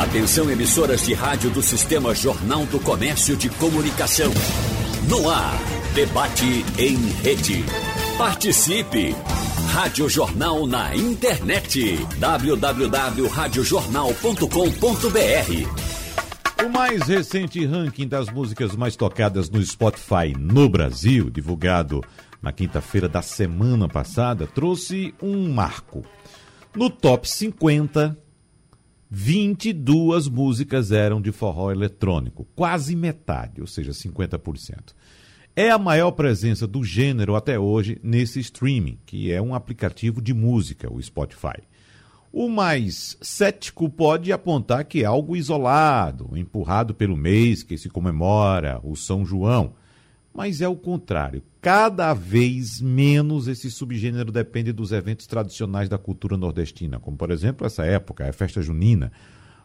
Atenção emissoras de rádio do Sistema Jornal do Comércio de Comunicação. No ar, debate em rede. Participe! Rádio Jornal na internet. www.radiojornal.com.br O mais recente ranking das músicas mais tocadas no Spotify no Brasil, divulgado na quinta-feira da semana passada, trouxe um marco. No top 50, 22 músicas eram de forró eletrônico, quase metade, ou seja, 50%. É a maior presença do gênero até hoje nesse streaming, que é um aplicativo de música, o Spotify. O mais cético pode apontar que é algo isolado, empurrado pelo mês que se comemora o São João. Mas é o contrário. Cada vez menos esse subgênero depende dos eventos tradicionais da cultura nordestina, como por exemplo essa época, a festa junina,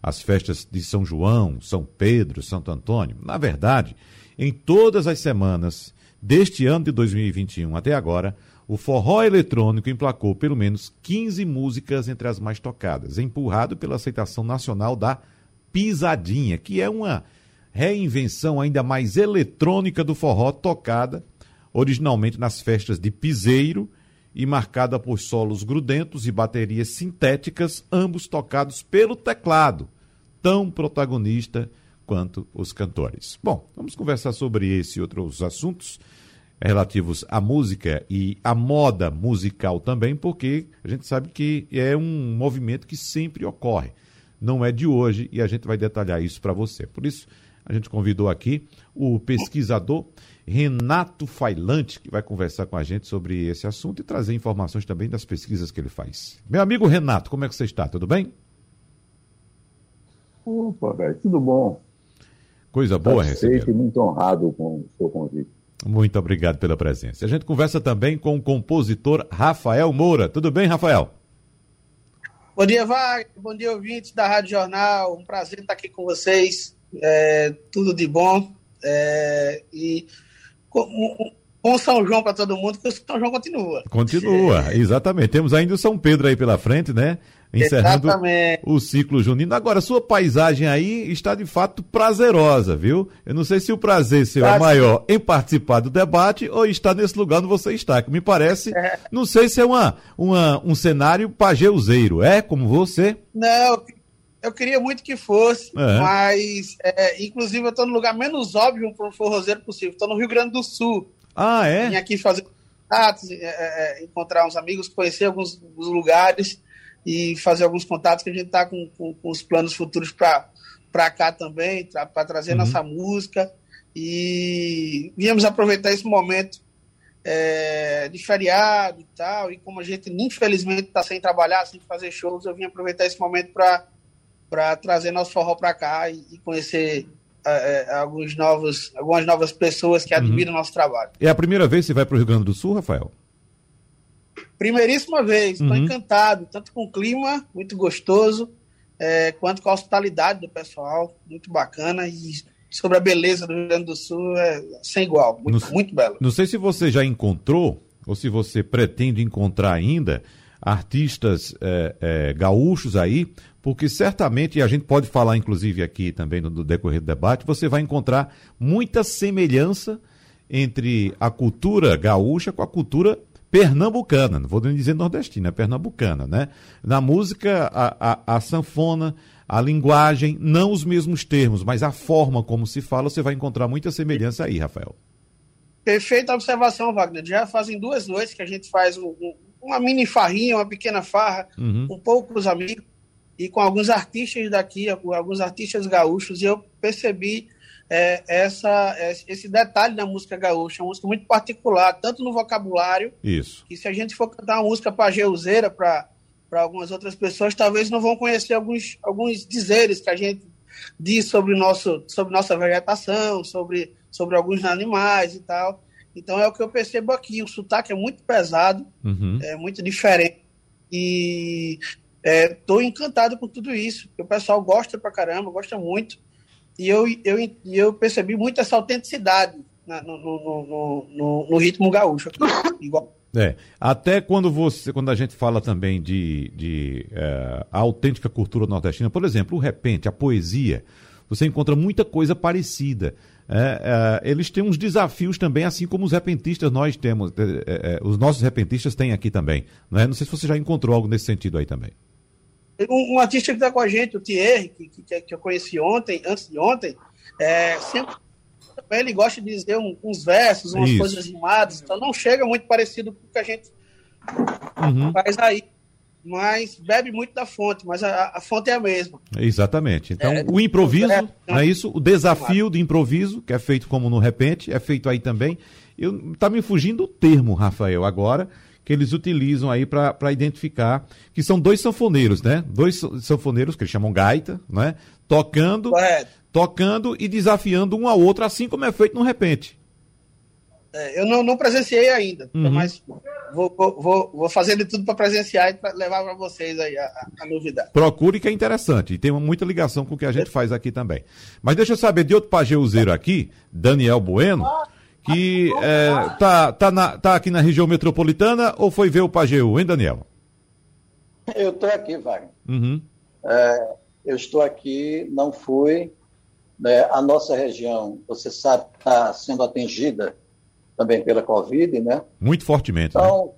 as festas de São João, São Pedro, Santo Antônio. Na verdade, em todas as semanas deste ano de 2021 até agora, o forró eletrônico emplacou pelo menos 15 músicas entre as mais tocadas, empurrado pela aceitação nacional da pisadinha, que é uma reinvenção ainda mais eletrônica do forró tocada originalmente nas festas de piseiro e marcada por solos grudentos e baterias sintéticas, ambos tocados pelo teclado, tão protagonista quanto os cantores. Bom, vamos conversar sobre esse e outros assuntos relativos à música e à moda musical também, porque a gente sabe que é um movimento que sempre ocorre. Não é de hoje e a gente vai detalhar isso para você. Por isso, a gente convidou aqui o pesquisador Renato Failante, que vai conversar com a gente sobre esse assunto e trazer informações também das pesquisas que ele faz. Meu amigo Renato, como é que você está? Tudo bem? Opa, velho, tudo bom. Coisa boa receber. muito honrado com o seu convite. Muito obrigado pela presença. A gente conversa também com o compositor Rafael Moura. Tudo bem, Rafael? Bom dia, Wagner. Bom dia, ouvintes da Rádio Jornal. Um prazer estar aqui com vocês. É, tudo de bom. É, e com, com São João para todo mundo, que o São João continua. Continua, é. exatamente. Temos ainda o São Pedro aí pela frente, né? Encerrando exatamente. o ciclo junino. Agora, sua paisagem aí está de fato prazerosa, viu? Eu não sei se o prazer seu é maior em participar do debate ou estar nesse lugar onde você está, que me parece, é. não sei se é uma, uma, um cenário pageuzeiro, é como você? Não, eu queria muito que fosse, é. mas é, inclusive eu estou no lugar menos óbvio para um forrozeiro possível. Estou no Rio Grande do Sul. Ah, é? Vim aqui fazer contatos, é, é, é, encontrar uns amigos, conhecer alguns, alguns, lugares e fazer alguns contatos que a gente está com, com, com, os planos futuros para cá também, para trazer uhum. nossa música. E viemos aproveitar esse momento é, de feriado e tal, e como a gente infelizmente está sem trabalhar, sem fazer shows, eu vim aproveitar esse momento para para trazer nosso forró para cá e, e conhecer é, é, alguns novos, algumas novas pessoas que uhum. admiram o nosso trabalho. É a primeira vez que você vai para o Rio Grande do Sul, Rafael? Primeiríssima vez, estou uhum. encantado, tanto com o clima, muito gostoso, é, quanto com a hospitalidade do pessoal, muito bacana, e sobre a beleza do Rio Grande do Sul é sem igual, muito, não, muito belo. Não sei se você já encontrou, ou se você pretende encontrar ainda, artistas é, é, gaúchos aí, porque certamente, e a gente pode falar inclusive aqui também no, decorrer do debate, você vai encontrar muita semelhança entre a cultura gaúcha com a cultura pernambucana, não vou nem dizer nordestina, é pernambucana, né? Na música, a, a, a, sanfona, a linguagem, não os mesmos termos, mas a forma como se fala, você vai encontrar muita semelhança aí, Rafael. Perfeita observação, Wagner. Já fazem duas noites que a gente faz um, uma mini farrinha, uma pequena farra, uhum. com poucos amigos e com alguns artistas daqui, alguns artistas gaúchos, e eu percebi é, essa, esse detalhe da música gaúcha, uma música muito particular, tanto no vocabulário, Isso. que se a gente for cantar uma música para geuzeira, para algumas outras pessoas, talvez não vão conhecer alguns, alguns dizeres que a gente diz sobre, nosso, sobre nossa vegetação, sobre, sobre alguns animais e tal. Então é o que eu percebo aqui. O sotaque é muito pesado, uhum. é muito diferente. E estou é, encantado com tudo isso. O pessoal gosta pra caramba, gosta muito. E eu, eu, eu percebi muito essa autenticidade na, no, no, no, no, ritmo gaúcho. Aqui, igual É, até quando você, quando a gente fala também de, de é, a autêntica cultura nordestina, por exemplo, o repente, a poesia, você encontra muita coisa parecida. É, é, eles têm uns desafios também, assim como os repentistas nós temos, é, é, os nossos repentistas têm aqui também. Não, é? não sei se você já encontrou algo nesse sentido aí também. Um, um artista que está com a gente, o Thierry, que, que, que, eu conheci ontem, antes de ontem, é, sempre ele gosta de dizer um, uns versos, umas Isso. coisas rimadas, então não chega muito parecido com o que a gente uhum. faz aí. Mas bebe muito da fonte, mas a, a fonte é a mesma. Exatamente. Então, é, o improviso, é, não é isso? O desafio de improviso, que é feito como no repente, é feito aí também. Eu, tá me fugindo o termo, Rafael, agora, que eles utilizam aí para identificar, que são dois sanfoneiros, né? Dois sanfoneiros que eles chamam gaita, né? Tocando, Correto tocando e desafiando um ao outro, assim como é feito no repente. É, eu não, não, presenciei ainda, uhum. mas vou, vou, vou fazer de tudo para presenciar e pra levar para vocês aí a, a, novidade. Procure que é interessante e tem muita ligação com o que a gente faz aqui também. Mas deixa eu saber de outro pageuzeiro aqui, Daniel Bueno, que é, tá, tá, na, tá aqui na região metropolitana ou foi ver o Pageu, hein, Daniel? Eu estou aqui, Wagner. Uhum. É, eu estou aqui, não fui, né? A nossa região, você sabe, está sendo atingida também pela Covid, né? Muito fortemente. Né? Então, né?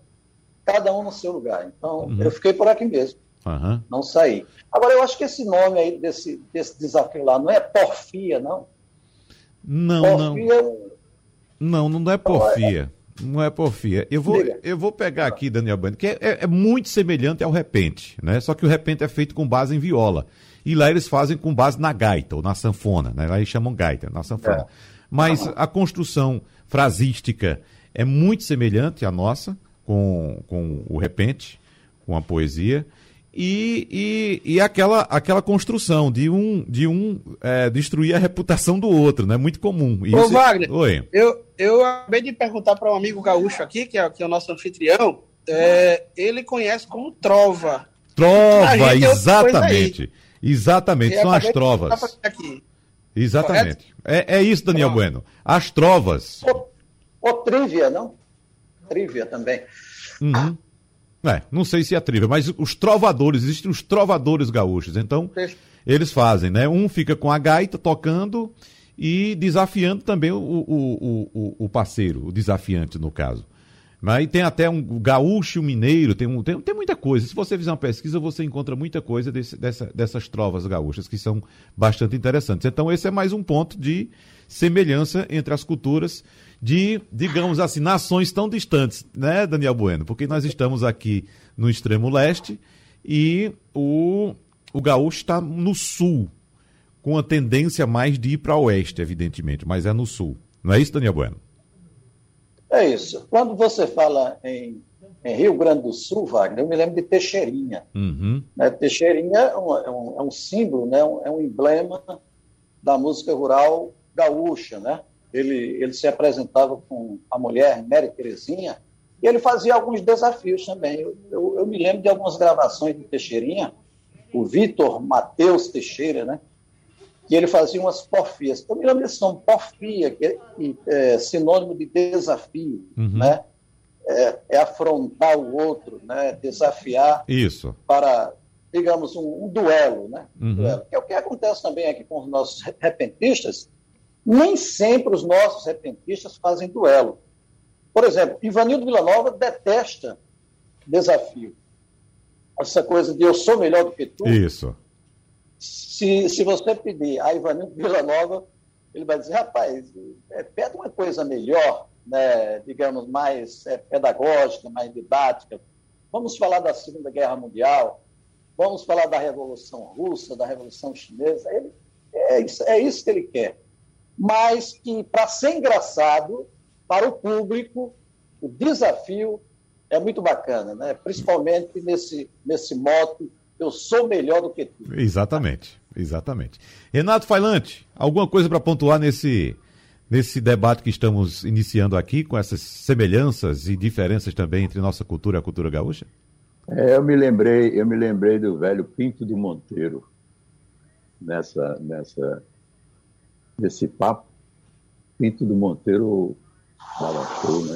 cada um no seu lugar. Então, uhum. eu fiquei por aqui mesmo. Uhum. Não saí. Agora, eu acho que esse nome aí desse, desse desafio lá não é porfia, não? Não, porfia, não. Não, não é porfia. Não é porfia. Eu vou, eu vou pegar aqui, Daniel Bando, que é, é, é, muito semelhante ao repente, né? Só que o repente é feito com base em viola. E lá eles fazem com base na gaita, ou na sanfona, né? Lá eles chamam gaita, na sanfona. É. Mas a construção frasística é muito semelhante à nossa, com, com o repente, com a poesia. E, e, e, aquela, aquela construção de um, de um é, destruir a reputação do outro, né? Muito comum. Isso... Ô, Wagner, Oi. Eu, eu acabei de perguntar para um amigo gaúcho aqui, que é, que é o nosso anfitrião, é, ele conhece como trova. Trova, exatamente. Exatamente, são as trovas. Exatamente. É, é isso, Daniel Bueno. As trovas. O, trívia, não? Trívia também. Uhum. É, não sei se é trívia, mas os trovadores, existem os trovadores gaúchos. Então, eles fazem, né? Um fica com a gaita tocando e desafiando também o, o, o, o parceiro, o desafiante, no caso. Mas tem até um gaúcho mineiro, tem, um, tem, tem muita coisa. Se você fizer uma pesquisa, você encontra muita coisa desse, dessa, dessas trovas gaúchas que são bastante interessantes. Então, esse é mais um ponto de semelhança entre as culturas de, digamos assim, nações tão distantes, né, Daniel Bueno? Porque nós estamos aqui no extremo leste e o, o gaúcho está no sul, com a tendência mais de ir para o oeste, evidentemente, mas é no sul. Não é isso, Daniel Bueno? É isso. Quando você fala em, em, Rio Grande do Sul, Wagner, eu me lembro de Teixeirinha. Uhum. Né? Teixeirinha é um, é, um, é um, símbolo, né? é um emblema da música rural gaúcha. Né? Ele, ele se apresentava com a mulher Mary Terezinha e ele fazia alguns desafios também. Eu, eu, eu me lembro de algumas gravações de Teixeirinha, o Vitor Matheus Teixeira, né? Que ele fazia umas porfias. Eu me lembro desse nome, porfia, que é, é sinônimo de desafio, uhum. né? É, é, afrontar o outro, né? Desafiar Isso. para, digamos, um, um duelo, né? Uhum. Duelo. Que é o que acontece também aqui com os nossos repentistas. Nem sempre os nossos repentistas fazem duelo. Por exemplo, Ivanildo Villanova detesta desafio. Essa coisa de eu sou melhor do que tu. Isso se, se você pedir a Ivanildo Nova, ele vai dizer, rapaz, é, pede uma coisa melhor, né, digamos, mais é, pedagógica, mais didática. Vamos falar da Segunda Guerra Mundial, vamos falar da Revolução Russa, da Revolução Chinesa. Ele, é, isso, é isso que ele quer. Mas que, para ser engraçado, para o público, o desafio é muito bacana, né? principalmente nesse, nesse moto eu sou melhor do que tu. Exatamente, exatamente. Renato Failante, alguma coisa para pontuar nesse, nesse debate que estamos iniciando aqui, com essas semelhanças e diferenças também entre nossa cultura e a cultura gaúcha? É, eu me lembrei, eu me lembrei do velho Pinto do Monteiro nessa, nessa, nesse papo. Pinto do Monteiro dava show, né?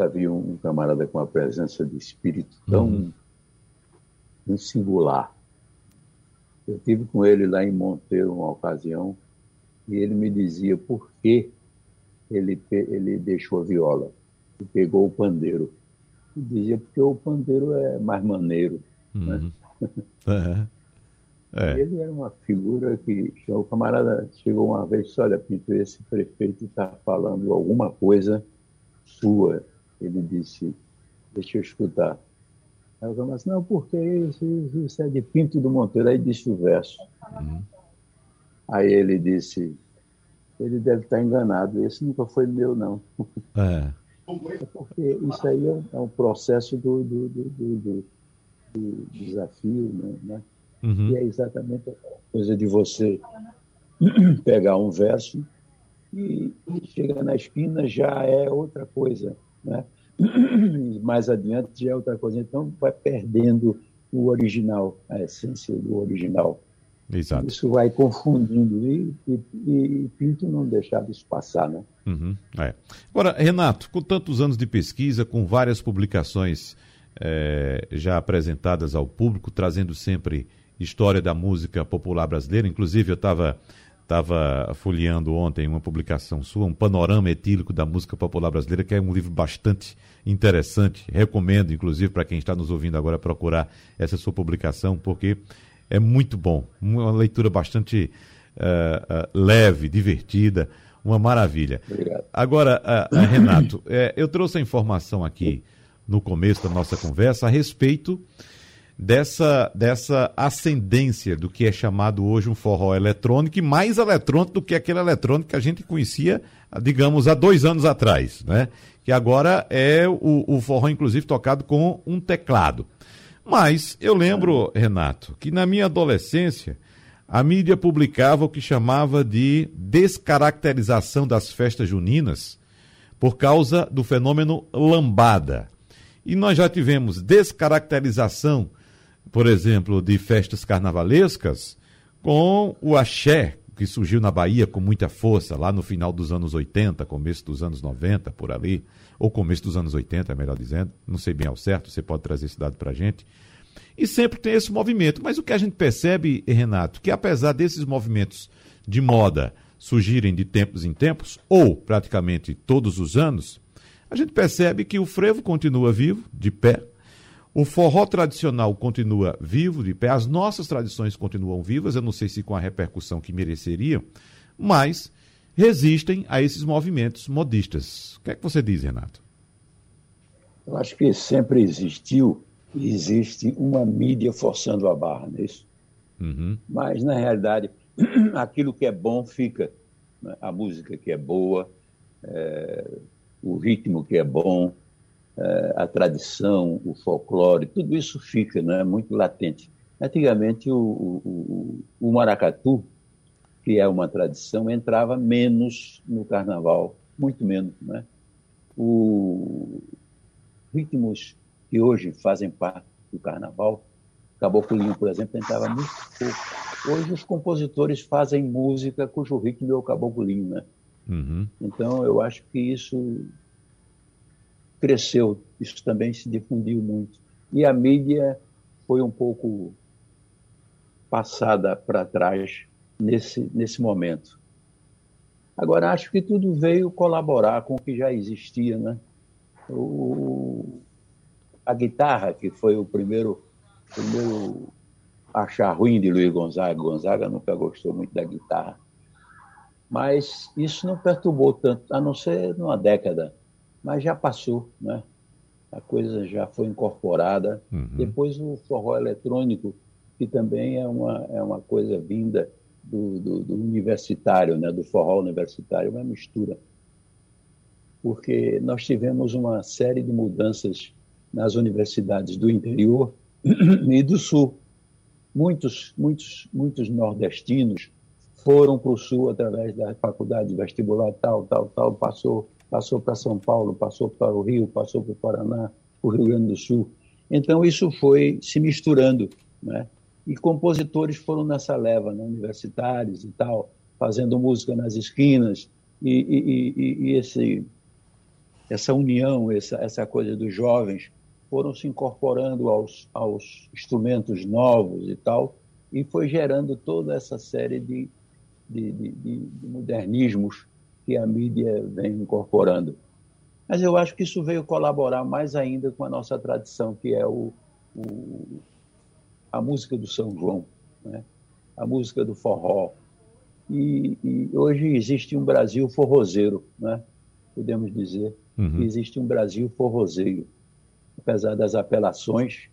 havia um camarada com uma presença de espírito tão uhum. singular. Eu tive com ele lá em Monteiro uma ocasião e ele me dizia por que ele, ele deixou a viola e pegou o pandeiro. E dizia porque o pandeiro é mais maneiro. Né? Uhum. Né? É. Ele era uma figura que o camarada chegou uma vez e disse, olha, Pinto, esse prefeito está falando alguma coisa sua. Ele disse, deixa eu escutar. Aí o camarada disse, não, porque isso, isso é de Pinto do Monteiro. Aí disse o verso. Uhum. Aí ele disse, ele deve estar enganado, esse nunca foi meu, não. É. é porque isso aí é, é um processo do, do, do, do desafio, né? né? Uhum. E é exatamente a coisa de você pegar um verso e, e chega na esquina já é outra coisa, né? mais adiante já é outra coisa. Então vai perdendo o original, a essência do original. Exato. Isso vai confundindo e, e, e Pinto não deixava isso passar, né? Uhum, é. Agora, Renato, com tantos anos de pesquisa, com várias publicações é, já apresentadas ao público, trazendo sempre história da música popular brasileira, inclusive eu estava estava folheando ontem uma publicação sua, um panorama etílico da música popular brasileira, que é um livro bastante interessante. Recomendo, inclusive, para quem está nos ouvindo agora, procurar essa sua publicação, porque é muito bom. Uma leitura bastante uh, uh, leve, divertida, uma maravilha. Obrigado. Agora, uh, Renato, eu trouxe a informação aqui no começo da nossa conversa a respeito dessa, dessa ascendência do que é chamado hoje um forró eletrônico, e mais eletrônico do que aquele eletrônico que a gente conhecia, digamos, há dois anos atrás, né? Que agora é o, o forró, inclusive, tocado com um teclado. Mas eu lembro, Renato, que na minha adolescência a mídia publicava o que chamava de descaracterização das festas juninas por causa do fenômeno lambada. E nós já tivemos descaracterização, por exemplo, de festas carnavalescas com o axé, que surgiu na Bahia com muita força lá no final dos anos 80, começo dos anos 90, por ali, ou começo dos anos 80, melhor dizendo, não sei bem ao certo, você pode trazer esse dado para a gente. E sempre tem esse movimento. Mas o que a gente percebe, Renato, que apesar desses movimentos de moda surgirem de tempos em tempos, ou praticamente todos os anos, a gente percebe que o frevo continua vivo, de pé, o forró tradicional continua vivo, de pé, as nossas tradições continuam vivas, eu não sei se com a repercussão que mereceriam, mas resistem a esses movimentos modistas. O que é que você diz, Renato? Eu acho que sempre existiu e existe uma mídia forçando a barra nisso. Uhum. Mas, na realidade, aquilo que é bom fica. Né? A música que é boa, é, o ritmo que é bom, é, a tradição, o folclore, tudo isso fica né, muito latente. Antigamente, o, o, o, maracatu, que é uma tradição, entrava menos no carnaval, muito menos. Né? O, ritmos que hoje fazem parte do carnaval, Caboclinho, por exemplo, entrava muito pouco. Hoje os compositores fazem música cujo ritmo é o caboclinho, né? Uhum. Então eu acho que isso cresceu, isso também se difundiu muito. E a mídia foi um pouco passada para trás nesse, nesse momento. Agora, acho que tudo veio colaborar com o que já existia. Né? O, a guitarra, que foi o primeiro, primeiro achar ruim de Luiz Gonzaga, Gonzaga nunca gostou muito da guitarra. Mas isso não perturbou tanto, a não ser numa década mas já passou, né? A coisa já foi incorporada. Uhum. Depois o forró eletrônico, que também é uma, é uma coisa vinda do, do, do universitário, né? do forró universitário, uma mistura. Porque nós tivemos uma série de mudanças nas universidades do interior e do sul. Muitos, muitos, muitos nordestinos foram para o sul através da faculdade vestibular tal, tal, tal, passou passou para São Paulo, passou para o Rio, passou para o Paraná, o Rio Grande do Sul. Então isso foi se misturando, né? E compositores foram nessa leva, né? universitários e tal, fazendo música nas esquinas. E, e, e, e esse essa união, essa, essa coisa dos jovens, foram se incorporando aos, aos instrumentos novos e tal, e foi gerando toda essa série de, de, de, de modernismos que a mídia vem incorporando. Mas eu acho que isso veio colaborar mais ainda com a nossa tradição, que é o, o a música do São João, né? a música do forró. E, e, hoje existe um Brasil forrozeiro, né? podemos dizer uhum. que existe um Brasil forrozeiro. Apesar das apelações,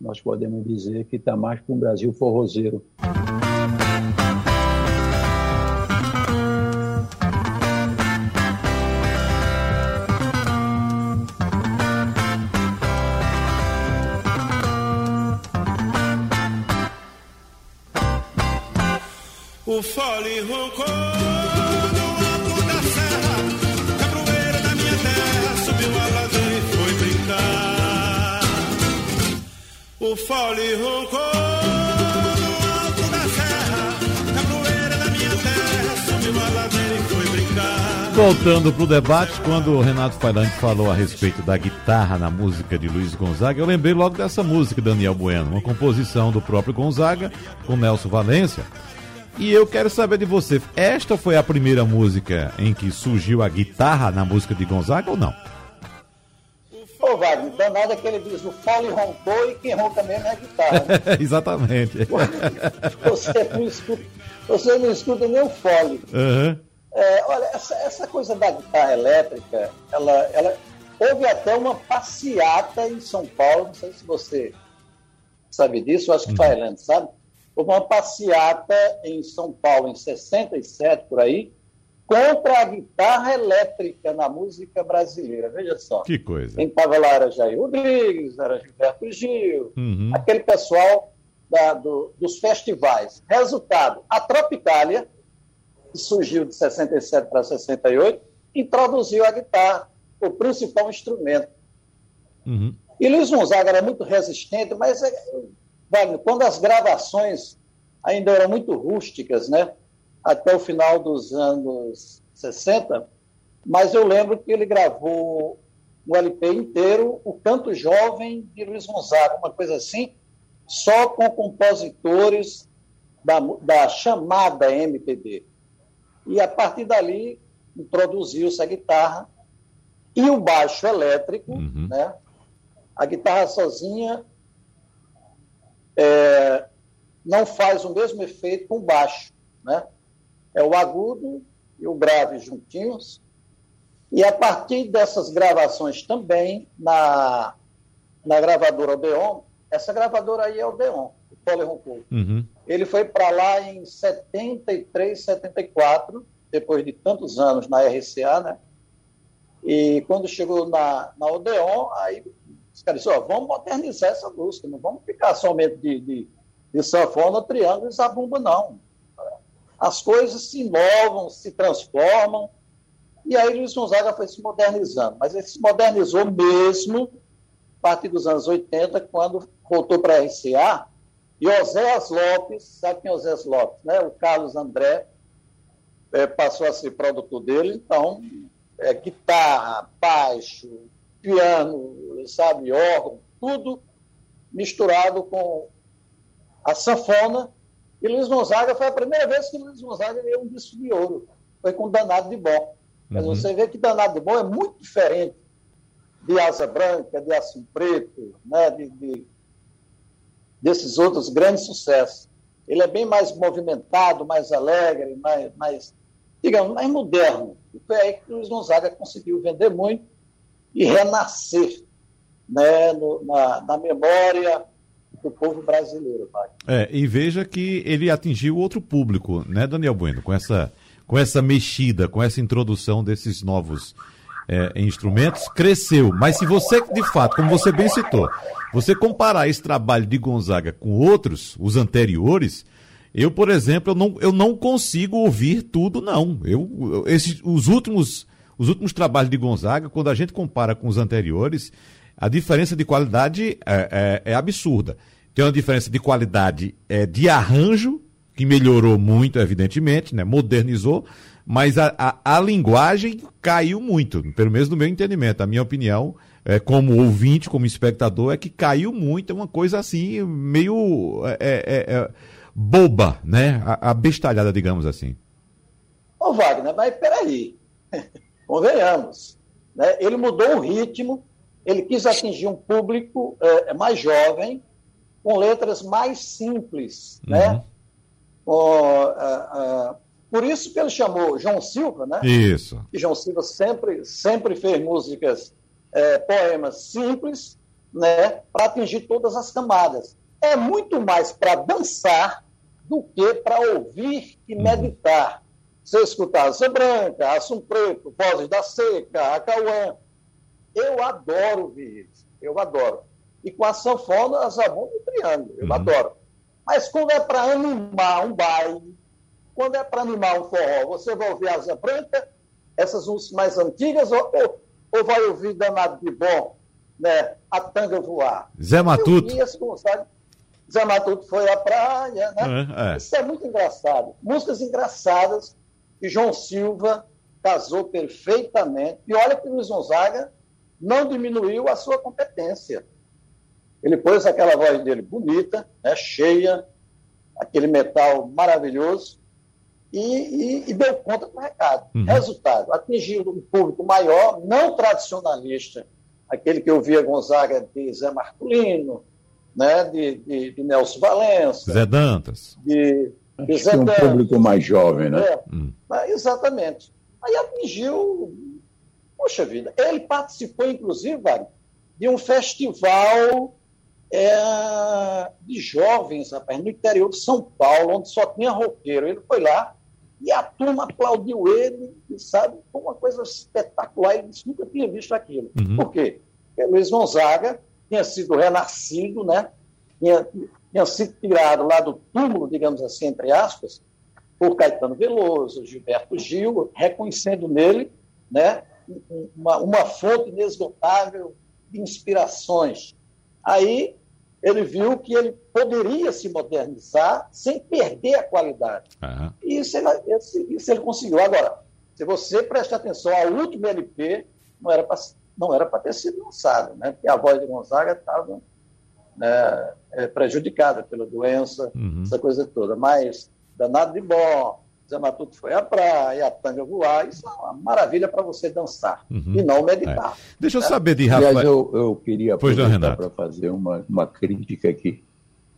nós podemos dizer que está mais para um Brasil forrozeiro. O fole roncou no alto da serra, cabroeira da minha terra, subiu a ladeira e foi brincar. O fole roncou no alto da serra, cabroeira da minha terra, subiu a ladeira foi brincar. Voltando pro debate, quando o Renato Failante falou a respeito da guitarra na música de Luiz Gonzaga, eu lembrei logo dessa música, Daniel Bueno, uma composição do próprio Gonzaga com Nelson Valência e eu quero saber de você, esta foi a primeira música em que surgiu a guitarra na música de Gonzaga ou não? Ô, Wagner, danado é que ele diz, o fole roncou e quem ronca mesmo é a guitarra. Né? Exatamente. Você não, escuta, você não escuta nem o fole. Uhum. É, olha, essa, essa coisa da guitarra elétrica, ela, ela, houve até uma passeata em São Paulo, não sei se você sabe disso, eu acho que uhum. Fairland sabe? Houve uma passeata em São Paulo, em 67, por aí, contra a guitarra elétrica na música brasileira. Veja só. Que coisa. Quem estava lá era Jair Rodrigues, era Gilberto Gil, uhum. aquele pessoal da, do, dos festivais. Resultado, a Tropicália, que surgiu de 67 para 68, introduziu a guitarra, o principal instrumento. Uhum. E Luiz Gonzaga era muito resistente, mas é, Wagner, quando as gravações ainda eram muito rústicas, né? Até o final dos anos 60, mas eu lembro que ele gravou o LP inteiro, o Canto Jovem de Luiz Gonzaga, uma coisa assim, só com compositores da, da chamada MPB. E a partir dali introduziu-se a guitarra e o baixo elétrico, uhum. né? A guitarra sozinha é, não faz o mesmo efeito com o baixo. Né? É o agudo e o grave juntinhos. E a partir dessas gravações também, na, na gravadora Odeon, essa gravadora aí é o Odeon, o Pole uhum. Ele foi para lá em 73, 74, depois de tantos anos na RCA, né? E quando chegou na, na Odeon, aí os caras disseram, vamos modernizar essa música, não vamos ficar somente de, de, de sanfona, triângulo e zabumba, não. As coisas se inovam, se transformam, e aí Luiz Gonzaga foi se modernizando. Mas ele se modernizou mesmo a partir dos anos 80, quando voltou para a RCA, e Oséas Lopes, sabe quem é Oséas Lopes? Né? O Carlos André é, passou a ser produtor dele, então, é, guitarra, baixo, piano, sabe, órgão, tudo misturado com a sanfona. E Luiz Gonzaga foi a primeira vez que Luiz Gonzaga ganhou um disco de ouro. Foi com Danado de Bom. Mas uhum. você vê que Danado de Bom é muito diferente de Asa Branca, de Assim Preto, né, de, de, desses outros grandes sucessos. Ele é bem mais movimentado, mais alegre, mais, mais digamos, mais moderno. E foi aí que Luiz Gonzaga conseguiu vender muito e renascer né, no, na, na, memória do povo brasileiro. É, e veja que ele atingiu outro público, né, Daniel Bueno, com essa, com essa mexida, com essa introdução desses novos é, instrumentos, cresceu. Mas se você, de fato, como você bem citou, você comparar esse trabalho de Gonzaga com outros, os anteriores, eu, por exemplo, eu não, eu não consigo ouvir tudo, não. Eu, esses, os últimos os últimos trabalhos de Gonzaga, quando a gente compara com os anteriores, a diferença de qualidade é, é, é absurda. Tem uma diferença de qualidade é, de arranjo, que melhorou muito, evidentemente, né? modernizou, Mas a, a, a linguagem caiu muito, pelo menos no meu entendimento. A minha opinião, é, como ouvinte, como espectador, é que caiu muito. É uma coisa assim, meio é, é, é boba, né? A, a bestalhada, digamos assim. Ô, Wagner, mas peraí. Convenhamos. Né? Ele mudou o ritmo, ele quis atingir um público é, mais jovem, com letras mais simples, né? uhum. né? por isso que ele chamou João Silva, né? Isso. E João Silva sempre, sempre fez músicas, é, poemas simples, né? Para atingir todas as camadas. É muito mais para dançar do que para ouvir e uhum. Você escutar Asa Branca, Assum Preto, Vozes da Seca, Acauã. Eu adoro ouvir isso. Eu adoro. E com a sanfona, a zabumba e triângulo. Eu uhum. adoro. Mas quando é para animar um baile, quando é para animar um forró, você vai ouvir Asa Branca, essas músicas mais antigas, ou, ou, ou, vai ouvir Danado de Bom, né? A Tanga Voar. Zé Matuto. Zé Matuto foi à praia, né? É, é. Isso é muito engraçado. Músicas engraçadas, e João Silva casou perfeitamente. E olha que o Luiz Gonzaga não diminuiu a sua competência. Ele pôs aquela voz dele bonita, né, cheia, aquele metal maravilhoso, e, e, e deu conta do recado. Uhum. Resultado, atingiu um público maior, não tradicionalista, aquele que ouvia Gonzaga de Zé Marcolino, né, de, de, de Nelson Valença. Zé Dantas. De, Zé um público mais jovem, né? É, hum. Exatamente. Aí atingiu, poxa vida, ele participou, inclusive, de um festival é, de jovens, rapaz, no interior de São Paulo, onde só tinha roqueiro. Ele foi lá e a turma aplaudiu ele, e, sabe, foi uma coisa espetacular. Ele disse, nunca tinha visto aquilo. Uhum. Por quê? Porque Luiz Gonzaga tinha sido renascido, né? Tinha, tinha sido tirado lá do túmulo, digamos assim, entre aspas, por Caetano Veloso, Gilberto Gil, reconhecendo nele né, uma, uma fonte inesgotável de inspirações. Aí ele viu que ele poderia se modernizar sem perder a qualidade. Uhum. E isso ele, isso ele conseguiu. Agora, se você prestar atenção ao último LP, não era para não era para ter sido lançado, né? porque a voz de Gonzaga estava né, é, prejudicada pela doença, uhum. essa coisa toda. Mas, danado de bom, Zé Matuto foi à praia, a tanga voar, isso é uma maravilha para você dançar uhum. e não meditar. É. Deixa eu né? saber de Rafael. Aliás, eu, eu queria aproveitar para fazer uma, uma crítica aqui.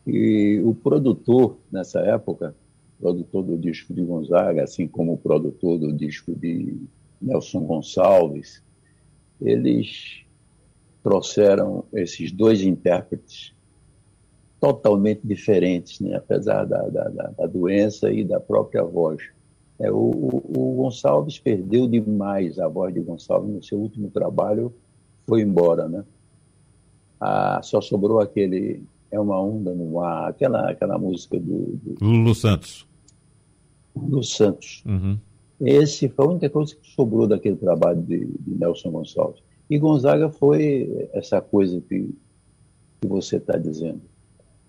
E o produtor, nessa época, produtor do disco de Gonzaga, assim como o produtor do disco de Nelson Gonçalves, eles trouxeram esses dois intérpretes totalmente diferentes, né? apesar da, da, da, doença e da própria voz. É, o, o, Gonçalves perdeu demais a voz de Gonçalves no seu último trabalho, foi embora, né? Ah, só sobrou aquele é uma onda no ar, aquela aquela música do, do... Lulu Santos. Lulu Santos. Uhum. Esse foi a única coisa que sobrou daquele trabalho de, de Nelson Gonçalves. E Gonzaga foi essa coisa que, que você está dizendo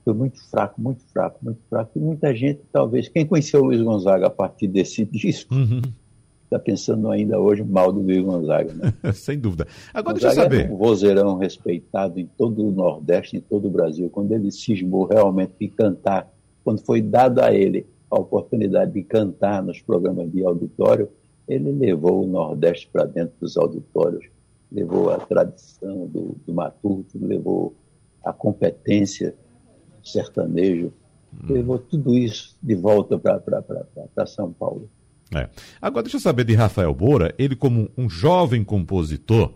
foi muito fraco, muito fraco, muito fraco. E muita gente, talvez, quem conheceu o Luiz Gonzaga a partir desse disco, está uhum. pensando ainda hoje mal do Luiz Gonzaga. Né? Sem dúvida. Agora, Gonzaga deixa eu saber. É um vozeirão respeitado em todo o Nordeste, em todo o Brasil. Quando ele cismou realmente de cantar, quando foi dada a ele a oportunidade de cantar nos programas de auditório, ele levou o Nordeste para dentro dos auditórios, levou a tradição do, do matuto, levou a competência sertanejo, hum. levou tudo isso de volta para São Paulo. É. Agora, deixa eu saber de Rafael Moura, ele como um jovem compositor,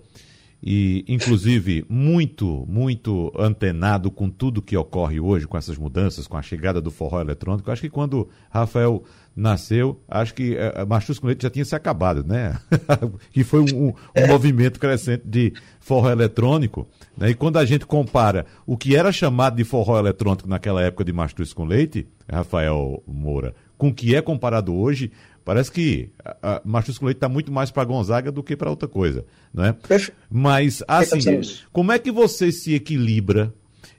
e inclusive muito, muito antenado com tudo que ocorre hoje, com essas mudanças, com a chegada do forró eletrônico. Acho que quando Rafael nasceu, acho que uh, Machus com Leite já tinha se acabado, né? que foi um, um, um movimento crescente de forró eletrônico. Né? E quando a gente compara o que era chamado de forró eletrônico naquela época de Mastruz com Leite, Rafael Moura, com o que é comparado hoje, parece que a, a Leite está muito mais para Gonzaga do que para outra coisa, não é? Mas, assim, como é que você se equilibra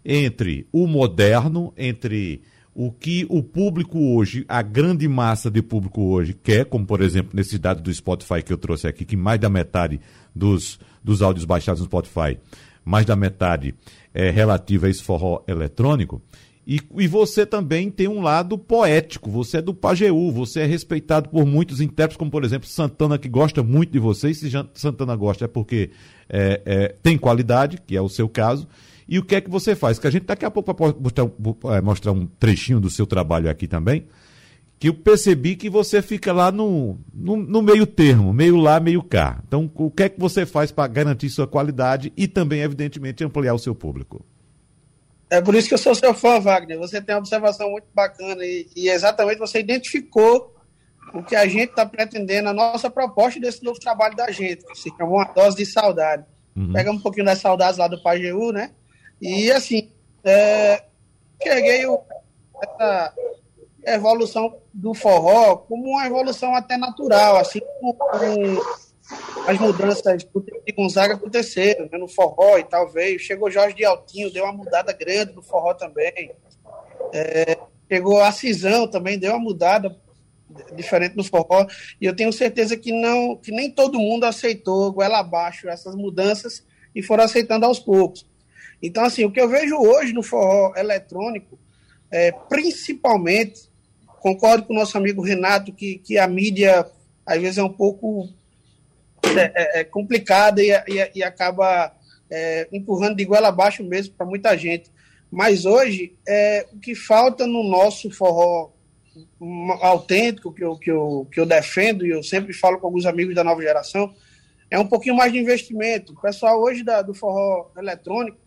entre o moderno, entre o que o público hoje, a grande massa de público hoje quer, como por exemplo nesse dado do Spotify que eu trouxe aqui, que mais da metade dos, dos áudios baixados no Spotify, mais da metade é relativa a esse forró eletrônico. E, e, você também tem um lado poético, você é do Pajeú, você é respeitado por muitos intérpretes, como por exemplo Santana, que gosta muito de você, e se Santana gosta é porque é, é, tem qualidade, que é o seu caso, e o que é que você faz? Que a gente daqui a pouco vai mostrar, é, mostrar um trechinho do seu trabalho aqui também, que eu percebi que você fica lá no, no, no, meio termo, meio lá, meio cá. Então, o que é que você faz para garantir sua qualidade e também, evidentemente, ampliar o seu público? É por isso que eu sou seu fã, Wagner. Você tem uma observação muito bacana e, e exatamente você identificou o que a gente está pretendendo, a nossa proposta desse novo trabalho da gente, que se chama uma dose de saudade. Uhum. Pega um pouquinho das saudades lá do Pajeú, né? E assim, é, cheguei essa evolução do forró como uma evolução até natural, assim como, as mudanças do de Gonzaga aconteceram né, no forró e tal, veio. Chegou Jorge de Altinho, deu uma mudada grande no forró também. É, chegou a Cisão também, deu uma mudada diferente no forró. E eu tenho certeza que não, que nem todo mundo aceitou goela abaixo essas mudanças e foram aceitando aos poucos. Então, assim, o que eu vejo hoje no forró eletrônico, é, principalmente, concordo com o nosso amigo Renato, que, que a mídia, às vezes, é um pouco é, é, é complicada e, e, e acaba é, empurrando de goela abaixo mesmo para muita gente. Mas hoje, é, o que falta no nosso forró autêntico, que eu, que, eu, que eu defendo, e eu sempre falo com alguns amigos da nova geração, é um pouquinho mais de investimento. O pessoal hoje da, do forró eletrônico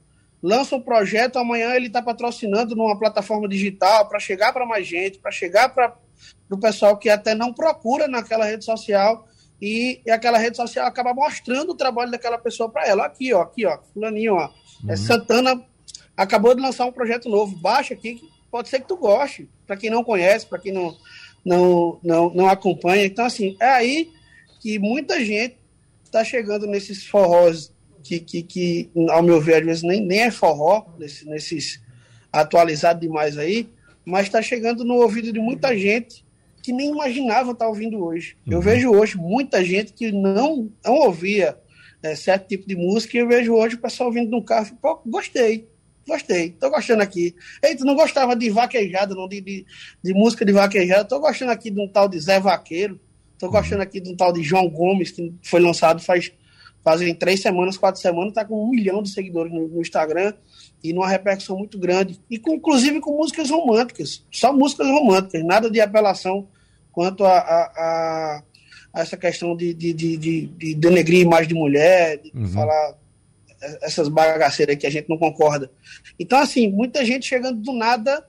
lança um projeto, amanhã ele está patrocinando numa plataforma digital para chegar para mais gente, para chegar para o pessoal que até não procura naquela rede social e, e, aquela rede social acaba mostrando o trabalho daquela pessoa para ela. Aqui, ó, aqui, ó, fulaninho, ó. É uhum. É, Santana acabou de lançar um projeto novo, baixa aqui, pode ser que tu goste, para quem não conhece, para quem não, não, não, não acompanha. Então, assim, é aí que muita gente está chegando nesses forrós que, que, que, ao meu ver, às vezes nem, nem é forró, nesse, nesses atualizados demais aí, mas está chegando no ouvido de muita gente que nem imaginava estar tá ouvindo hoje. Uhum. Eu vejo hoje muita gente que não, não ouvia é, certo tipo de música e eu vejo hoje o pessoal ouvindo no carro, pô, gostei, gostei, tô gostando aqui. Ei, tu não gostava de vaquejada, não, de, de, de música de vaquejada, tô gostando aqui de um tal de Zé Vaqueiro, tô uhum. gostando aqui de um tal de João Gomes, que foi lançado faz fazem três semanas, quatro semanas, está com um milhão de seguidores no, no, Instagram e numa repercussão muito grande. E com, inclusive com músicas românticas, só músicas românticas, nada de apelação quanto a, a, a, a essa questão de, de, de, de, de denegrir imagem de mulher, de uhum. falar essas bagaceiras que a gente não concorda. Então, assim, muita gente chegando do nada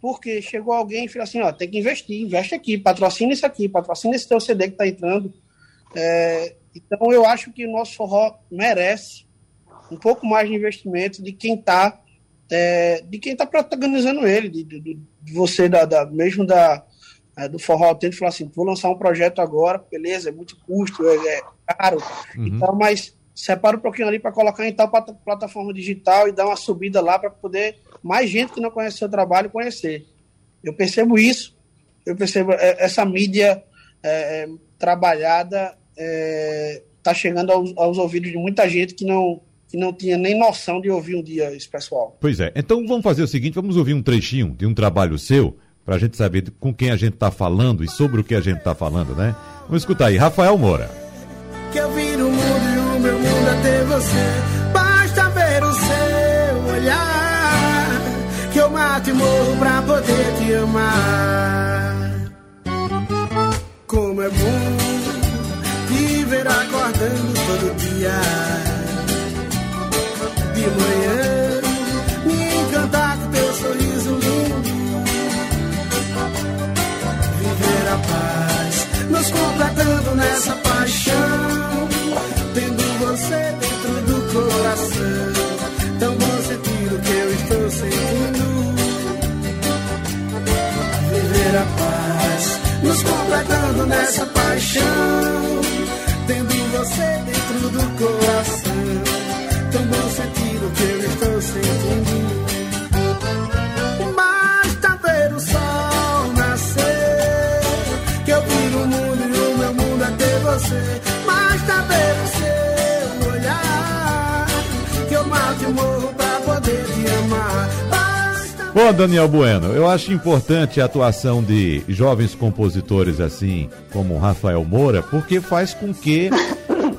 porque chegou alguém e falou assim, ó, tem que investir, investe aqui, patrocina isso aqui, patrocina esse teu CD que está entrando. É, então, eu acho que o nosso forró merece um pouco mais de investimento de quem está é, de quem está protagonizando ele, de, de, de você, da, da, mesmo da, é, do forró autêntico, falar assim, vou lançar um projeto agora, beleza, é muito custo, é, é caro, uhum. então, mas separa um pouquinho ali para colocar em tal plataforma digital e dar uma subida lá para poder mais gente que não conhece o seu trabalho conhecer. Eu percebo isso, eu percebo é, essa mídia é, é trabalhada está chegando aos, aos, ouvidos de muita gente que não, que não tinha nem noção de ouvir um dia esse pessoal. Pois é. Então vamos fazer o seguinte: vamos ouvir um trechinho de um trabalho seu, para a gente saber com quem a gente está falando e sobre o que a gente está falando, né? Vamos escutar aí, Rafael Moura. Que eu vi no mundo e o meu mundo até você. Basta ver o seu olhar. Que eu mato e morro pra poder te amar. De manhã, me encantar com teu sorriso lindo. Viver a paz, nos completando nessa paixão. Tendo você dentro do coração. Tão bom sentir o que eu estou sentindo. Viver a paz, nos completando nessa paixão tendo você dentro do coração. basta ver o olhar, que eu mato e morro poder te amar. Tá Bom, Daniel Bueno, eu acho importante a atuação de jovens compositores assim como Rafael Moura, porque faz com que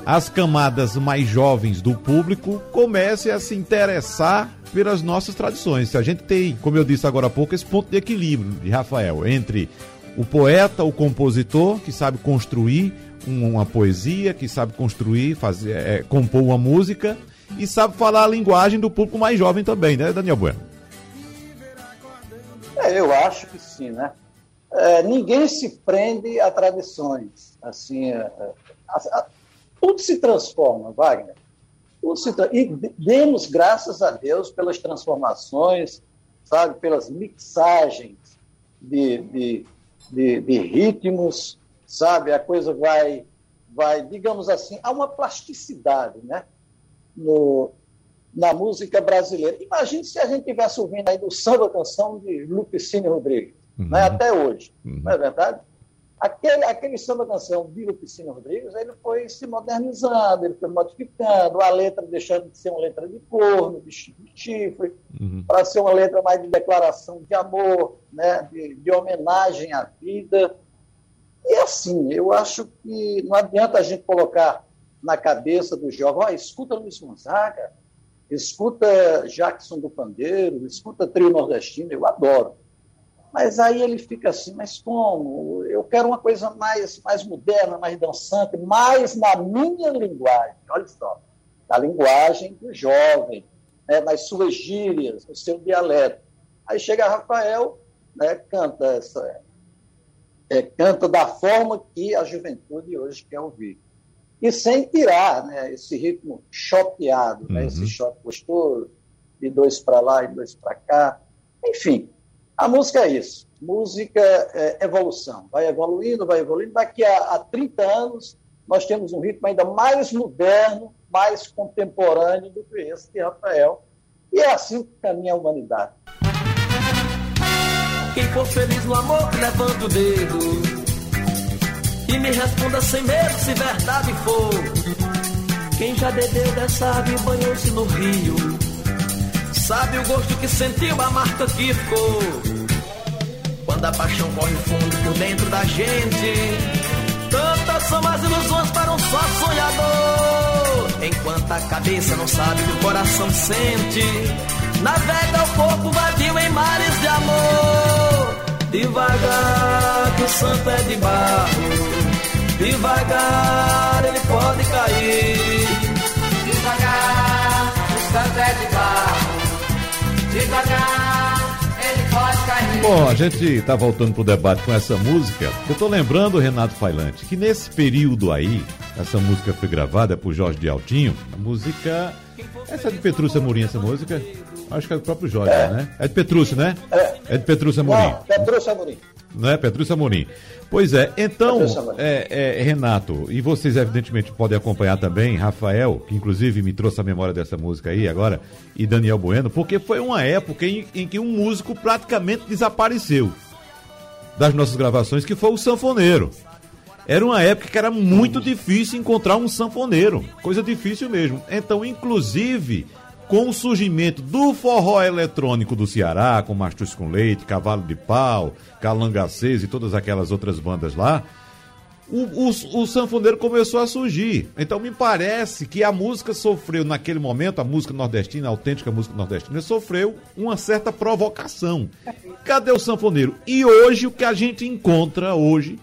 as camadas mais jovens do público comecem a se interessar pelas nossas tradições. A gente tem, como eu disse agora há pouco, esse ponto de equilíbrio de Rafael entre o poeta, o compositor, que sabe construir um- uma poesia, que sabe construir, fazer, é, compor uma música e sabe falar a linguagem do público mais jovem também, né, Daniel Bueno? É, eu acho que sim, né? É, ninguém se prende a tradições. Assim, é, é, a- a- tudo se transforma, Wagner. Tudo se tra- e de- demos graças a Deus pelas transformações, sabe, pelas mixagens de, de, de, de ritmos, sabe? A coisa vai, vai, digamos assim, há uma plasticidade, né? No, na música brasileira. Imagine se a gente tivesse ouvindo aí do samba canção de Lupicínio Rodrigues, Uhum. né, até hoje, Uhum. não é verdade? Aquele, aquele samba canção de Lupicínio Rodrigues, ele foi se modernizando, ele foi modificando, a letra deixando de ser uma letra de corno, de chi- de chifre, Uhum. para ser uma letra mais de declaração de amor, né, de, de homenagem à vida. E assim, eu acho que não adianta a gente colocar na cabeça do jovem, ó, escuta Luiz Gonzaga, escuta Jackson do Pandeiro, escuta Trio Nordestino, eu adoro. Mas aí ele fica assim, mas como? Eu quero uma coisa mais, mais moderna, mais dançante, mais na minha linguagem, olha só, na linguagem do jovem, né, nas suas gírias, no seu dialeto. Aí chega Rafael, né, canta essa, é, canta da forma que a juventude hoje quer ouvir. E sem tirar né, esse ritmo chopeado, né, Uhum. esse choque gostoso, de dois para lá e dois para cá. Enfim, a música é isso. Música é evolução. Vai evoluindo, vai evoluindo. Daqui a, a 30 anos, nós temos um ritmo ainda mais moderno, mais contemporâneo do que esse de Rafael. E é assim que caminha a humanidade. Quem for feliz no amor, levanta o dedo. E me responda sem medo se verdade for. Quem já bebeu dessa água e banhou-se no rio. Sabe o gosto que sentiu, a marca que ficou. Quando a paixão corre fundo por dentro da gente. Tantas são as ilusões para um só sonhador. Enquanto a cabeça não sabe o que o coração sente. Navega o corpo vadio em mares de amor. Devagar, que o santo é de barro. Devagar, ele pode cair. Devagar, o santo é de barro. Devagar, ele pode cair. Bom, a gente está voltando pro debate com essa música. Eu tô lembrando, Renato Failante, que nesse período aí, essa música foi gravada por Jorge de Altinho. A música. Essa é de Petrúcia Amorim, essa música? Acho que é do próprio Jorge, né? É de Petrúcio, né? É de Petrúcia Amorim. Não, Petrúcio Amorim. Não é, Petrúcia Amorim? Pois é, então, é, é, Renato, e vocês evidentemente podem acompanhar também, Rafael, que inclusive me trouxe a memória dessa música aí agora, e Daniel Bueno, porque foi uma época em, em que um músico praticamente desapareceu das nossas gravações, que foi o sanfoneiro. Era uma época que era muito difícil encontrar um sanfoneiro, coisa difícil mesmo. Então, inclusive, com o surgimento do forró eletrônico do Ceará, com Mastros com Leite, Cavalo de Pau, Calangacês e todas aquelas outras bandas lá, o, o, o sanfoneiro começou a surgir. Então me parece que a música sofreu naquele momento, a música nordestina, a autêntica música nordestina, sofreu uma certa provocação. Cadê o sanfoneiro? E hoje o que a gente encontra hoje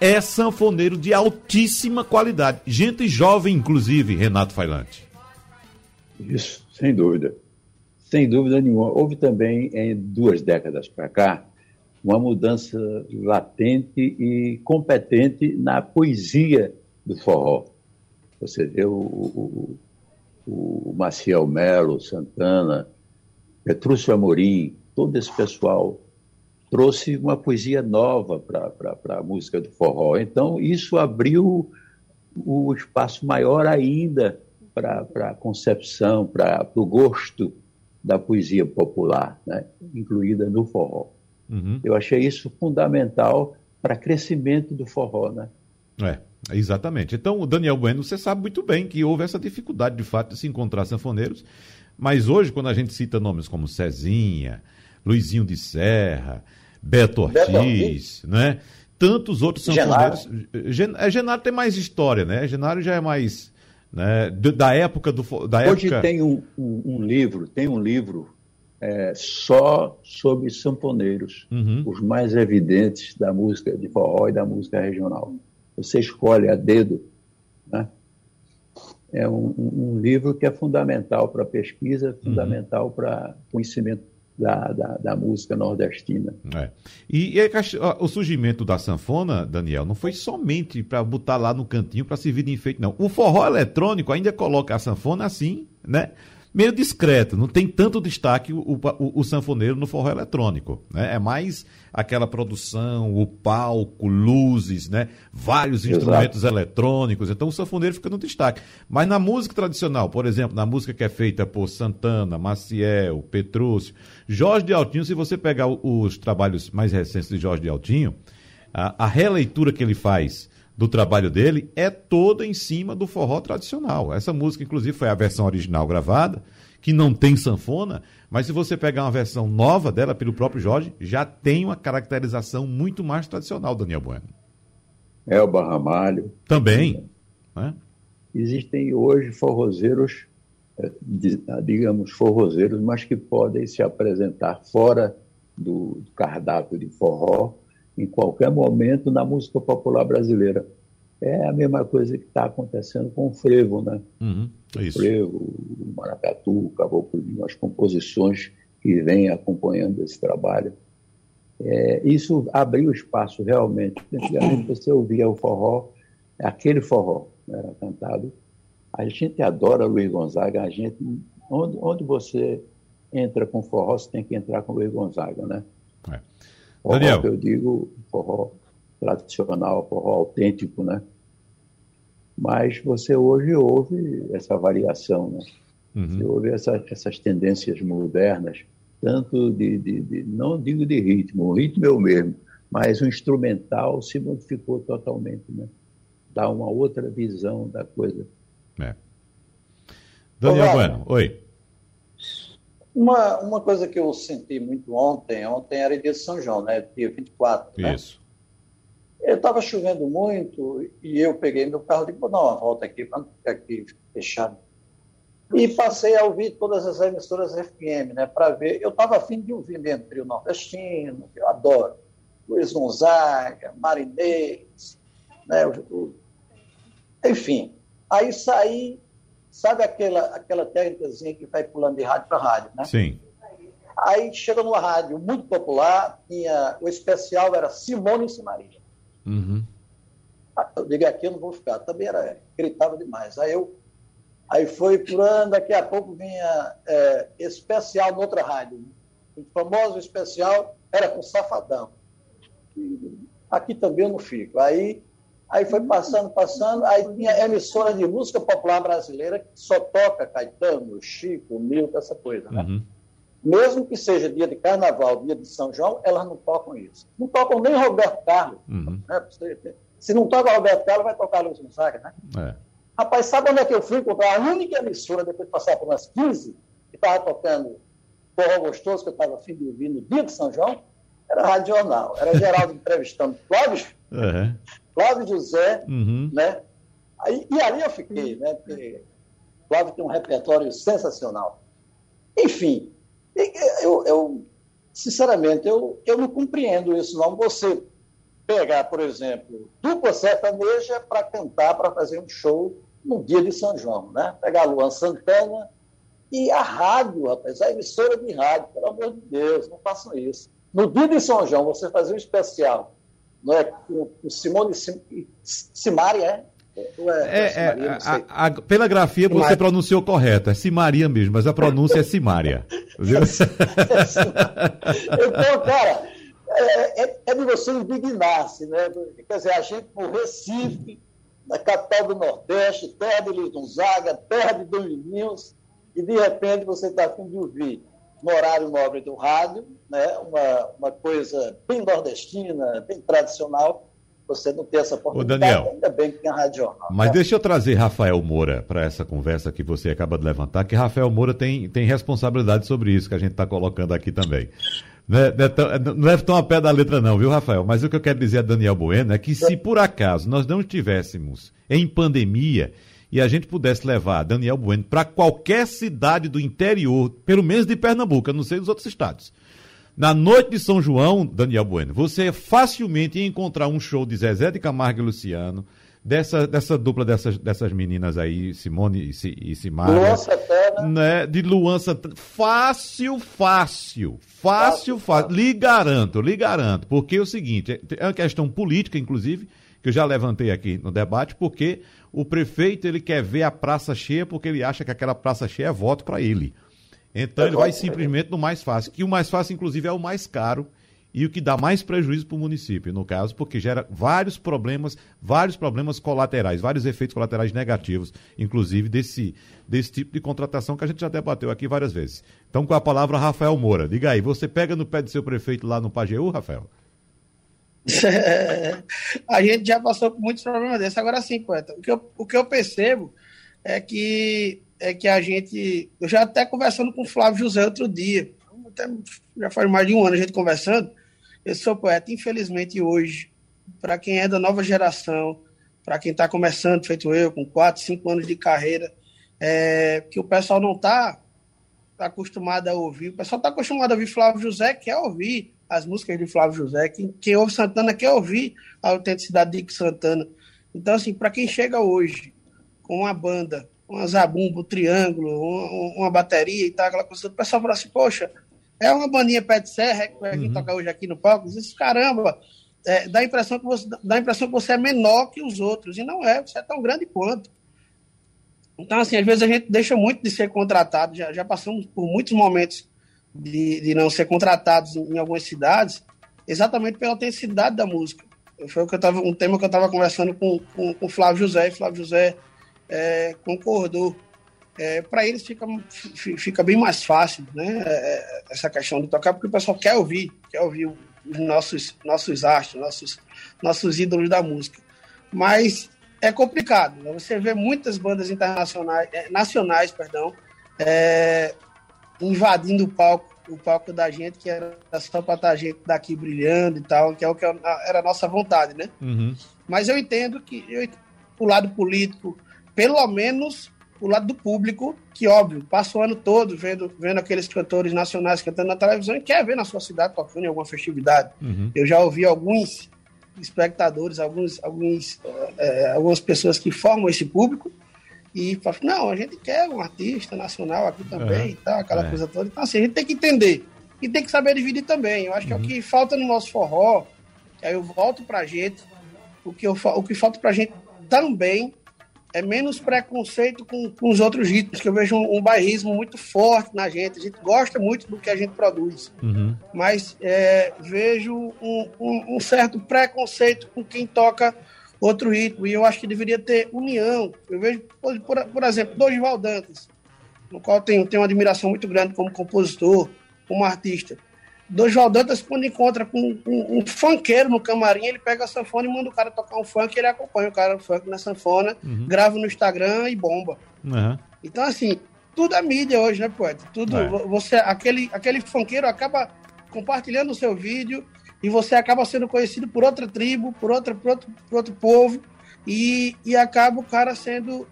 é sanfoneiro de altíssima qualidade. Gente jovem, inclusive, Renato Failante. Isso, sem dúvida. Sem dúvida nenhuma. Houve também, em duas décadas para cá, uma mudança latente e competente na poesia do forró. Você vê o, o, o Maciel Melo, Santana, Petrúcio Amorim, todo esse pessoal trouxe uma poesia nova para a música do forró. Então, isso abriu o espaço maior ainda para a concepção, para o gosto da poesia popular, né? incluída no forró. Uhum. Eu achei isso fundamental para crescimento do forró, né? É. Exatamente. Então, o Daniel Bueno, você sabe muito bem que houve essa dificuldade, de fato, de se encontrar sanfoneiros. Mas hoje, quando a gente cita nomes como Cezinha, Luizinho de Serra, Beto Beto Ortiz, né? Tantos outros Genaro. sanfoneiros. Gen- é, Genaro tem mais história, né? Genaro já é mais. Né? da época do. Da Hoje época... tem um, um- um livro, tem um livro é, só sobre sanfoneiros, Uhum. os mais evidentes da música de forró e da música regional. Você escolhe a dedo, né? É um, um- livro que é fundamental para pesquisa, fundamental para conhecimento da, da, da música nordestina. É. E, e a o surgimento da sanfona, Daniel, não foi somente para botar lá no cantinho para servir de enfeite, não. O forró eletrônico ainda coloca a sanfona assim, né? Meio discreto, não tem tanto destaque o, o- o sanfoneiro no forró eletrônico, né? É mais aquela produção, o palco, luzes, né? Vários Exato. instrumentos eletrônicos, então o sanfoneiro fica no destaque. Mas na música tradicional, por exemplo, na música que é feita por Santana, Maciel, Petrúcio, Jorge de Altinho, se você pegar os trabalhos mais recentes de Jorge de Altinho, a, a releitura que ele faz do trabalho dele é toda em cima do forró tradicional. Essa música, inclusive, foi a versão original gravada, que não tem sanfona, mas se você pegar uma versão nova dela pelo próprio Jorge, já tem uma caracterização muito mais tradicional, Daniel Bueno. Elba Ramalho. Também. Né? Existem hoje forrozeiros, eh, di- digamos, forrozeiros, mas que podem se apresentar fora do cardápio de forró em qualquer momento na música popular brasileira. É a mesma coisa que está acontecendo com o frevo, né? Uhum, é isso. frevo, o maracatu, o caboclinho, as composições que vêm acompanhando esse trabalho. É, isso abriu espaço realmente. Antigamente você ouvia o forró, aquele forró né, era cantado. A gente adora Luiz Gonzaga, a gente, onde, onde você entra com forró, você tem que entrar com Luiz Gonzaga, né? É. Forró Daniel. que eu digo, forró tradicional, forró autêntico, né? Mas você hoje ouve essa variação, né? Você Uhum. ouve essa- essas tendências modernas, tanto de, de- de- não digo de ritmo, o ritmo é o mesmo, mas o instrumental se modificou totalmente, né? Dá uma outra visão da coisa. É. Daniel Olá. Bueno, oi. Uma, uma coisa que eu senti muito ontem, ontem era dia de São João, né? Dia 24, né? Isso. Estava chovendo muito e eu peguei meu carro e disse, vou dar uma volta aqui, para não ficar aqui fechado. E passei a ouvir todas as emissoras FM, né, para ver. Eu estava afim de ouvir mesmo trio nordestino, que eu adoro. Luiz Gonzaga, Marinês, né, enfim. Aí saí, sabe aquela, aquela técnicazinha que vai pulando de rádio para rádio, né? Sim. Aí chega numa rádio muito popular, tinha, o especial era Simone e Simaria. Uhum. Ah, Eu digo aqui, eu não vou ficar. Também era, gritava demais. Aí eu, aí foi pulando, daqui a pouco vinha é, especial noutra rádio. O famoso especial era com Safadão. Aqui também eu não fico. Aí, aí foi passando, passando, aí tinha emissora de música popular brasileira que só toca Caetano, Chico, Milton, essa coisa, né? Uhum. Mesmo que seja dia de carnaval, dia de São João, elas não tocam isso. Não tocam nem Roberto Carlos. Uhum. né? Se não toca Roberto Carlos, vai tocar Luiz Gonzaga, né? É. Rapaz, sabe onde é que eu fui encontrar a única emissora, depois de passar por umas 15, que estava tocando forró gostoso, que eu estava afim de ouvir no dia de São João? Era Jornal. Era Geraldo entrevistando Cláudio, É. Cláudio José, Uhum. né? Aí, e ali eu fiquei, né? Porque Cláudio tem um repertório sensacional. Enfim, eu, eu, sinceramente, eu, eu não compreendo isso, não. Você pegar, por exemplo, dupla sertaneja para cantar, para fazer um show no dia de São João, né? Pegar Luan Santana e a rádio, rapaz, a emissora de rádio, pelo amor de Deus, não façam isso. No dia de São João, você fazer um especial, não é? Com Simone Sim, Simaria, é? É, É, é, Simaria, sei. a- a- pela grafia você Simária. pronunciou correto, é Simaria mesmo, mas a pronúncia é Simária. Viu? Então, cara, é, é- é de você indignar-se, né? Quer dizer, a gente no Recife, na capital do Nordeste, terra de Luiz Gonzaga, terra de Domingos, e de repente você está afim de ouvir no horário nobre do rádio, né? uma, uma coisa bem nordestina, bem tradicional, você não ter essa oportunidade. Daniel. Ainda bem que tem a Rádio Jornal. Mas né? deixa eu trazer Rafael Moura para essa conversa que você acaba de levantar, que Rafael Moura tem, tem responsabilidade sobre isso que a gente está colocando aqui também. Não é, não, é tão, não leve tão a pé da letra, não, viu, Rafael? Mas o que eu quero dizer a Daniel Bueno é que se por acaso nós não estivéssemos em pandemia e a gente pudesse levar Daniel Bueno para qualquer cidade do interior, pelo menos de Pernambuco, eu não sei dos outros estados. Na noite de São João, Daniel Bueno, você facilmente ia encontrar um show de Zezé de Camargo e Luciano, dessa, dessa dupla dessas, dessas meninas aí, Simone e, e Simária. Luan Santana. Né, de Luan Santana. Fácil, fácil. Fácil, fácil. Lhe garanto, lhe garanto. Porque é o seguinte, é- é uma questão política, inclusive, que eu já levantei aqui no debate, porque o prefeito ele quer ver a praça cheia porque ele acha que aquela praça cheia é voto para ele. Então ele vai simplesmente no mais fácil, que o mais fácil, inclusive, é o mais caro e o que dá mais prejuízo para o município, no caso, porque gera vários problemas, vários problemas colaterais, vários efeitos colaterais negativos, inclusive desse, desse tipo de contratação que a gente já debateu aqui várias vezes. Então, com a palavra, Rafael Moura. Diga aí, você pega no pé do seu prefeito lá no Pajeú, Rafael? a gente já passou por muitos problemas desses. Agora sim, poeta. O que eu, o que eu percebo é que, é que a gente. Eu já até conversando com o Flávio José outro dia, até, já faz mais de um ano a gente conversando. Eu sou poeta, infelizmente, hoje, para quem é da nova geração, para quem está começando, feito eu, com quatro, cinco anos de carreira, é, que o pessoal não está tá acostumado a ouvir. O pessoal está acostumado a ouvir Flávio José, quer ouvir as músicas de Flávio José. Quem, quem ouve Santana quer ouvir a autenticidade de Santana. Então, assim, para quem chega hoje com uma banda, uma zabumba, um triângulo, uma, uma bateria e tal, aquela coisa, o pessoal fala assim, poxa, é uma bandinha pé de serra que a gente toca hoje aqui no palco. Diz, caramba, é, dá, a impressão que você, dá impressão que você é menor que os outros. E não é, você é tão grande quanto. Então, assim, às vezes a gente deixa muito de ser contratado, já, já passamos por muitos momentos de, de não ser contratados em, algumas cidades, exatamente pela autenticidade da música. Foi o que eu tava, um tema que eu estava conversando com, com, com Flávio José, e Flávio José é, concordou. É, Para eles fica, fi- fica bem mais fácil né, é, essa questão de tocar, porque o pessoal quer ouvir, quer ouvir os nossos, nossos astros, nossos, nossos ídolos da música. Mas é complicado. Né? Você vê muitas bandas internacionais, eh, nacionais, perdão, eh, invadindo o palco, o palco da gente, que era só para estar a gente daqui brilhando e tal, que é o que era a nossa vontade, né? Uhum. Mas eu entendo que eu, o lado político, pelo menos o lado do público, que óbvio, passa o ano todo vendo, vendo aqueles cantores nacionais cantando na televisão e quer ver na sua cidade tocando em alguma festividade. Uhum. Eu já ouvi alguns espectadores, alguns, alguns, eh, algumas pessoas que formam esse público e falam, não, a gente quer um artista nacional aqui também Uhum. e tal, aquela É. coisa toda. Então, assim, a gente tem que entender e tem que saber dividir também. Eu acho que é o que falta no nosso forró, que aí eu volto pra gente, o que, eu, o que falta pra gente também é menos preconceito com, com os outros ritmos, que eu vejo um, um bairrismo muito forte na gente. A gente gosta muito do que a gente produz Uhum. mas é, vejo um, um- um certo preconceito com quem toca outro ritmo. E eu acho que deveria ter união. Eu vejo, por, por, exemplo, Dorival Dantas, no qual tenho, tenho uma admiração muito grande como compositor, como artista. Dorival Dantas, quando encontra com, com um funkeiro no camarim, ele pega a sanfona e manda o cara tocar um funk, ele acompanha o cara no funk na sanfona, grava no Instagram e bomba. Uhum. Então, assim, tudo é mídia hoje, né, poeta? Tudo, É. vo- você, aquele, aquele funkeiro acaba compartilhando o seu vídeo e você acaba sendo conhecido por outra tribo, por, outra, por, outro, por outro povo, e, e acaba o cara sendo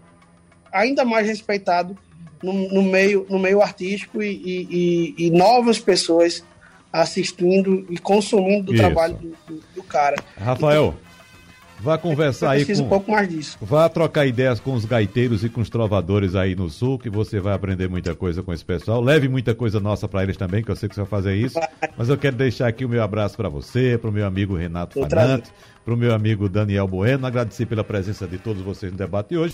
ainda mais respeitado no, no meio, no meio artístico e, e- e- e novas pessoas assistindo e consumindo o trabalho do, do- do cara. Rafael, vá conversar aí com... um pouco mais disso. Vá trocar ideias com os gaiteiros e com os trovadores aí no sul, que você vai aprender muita coisa com esse pessoal. Leve muita coisa nossa para eles também, que eu sei que você vai fazer isso. Mas eu quero deixar aqui o meu abraço para você, para o meu amigo Renato Fanante, para o meu amigo Daniel Bueno. Agradecer pela presença de todos vocês no debate de hoje.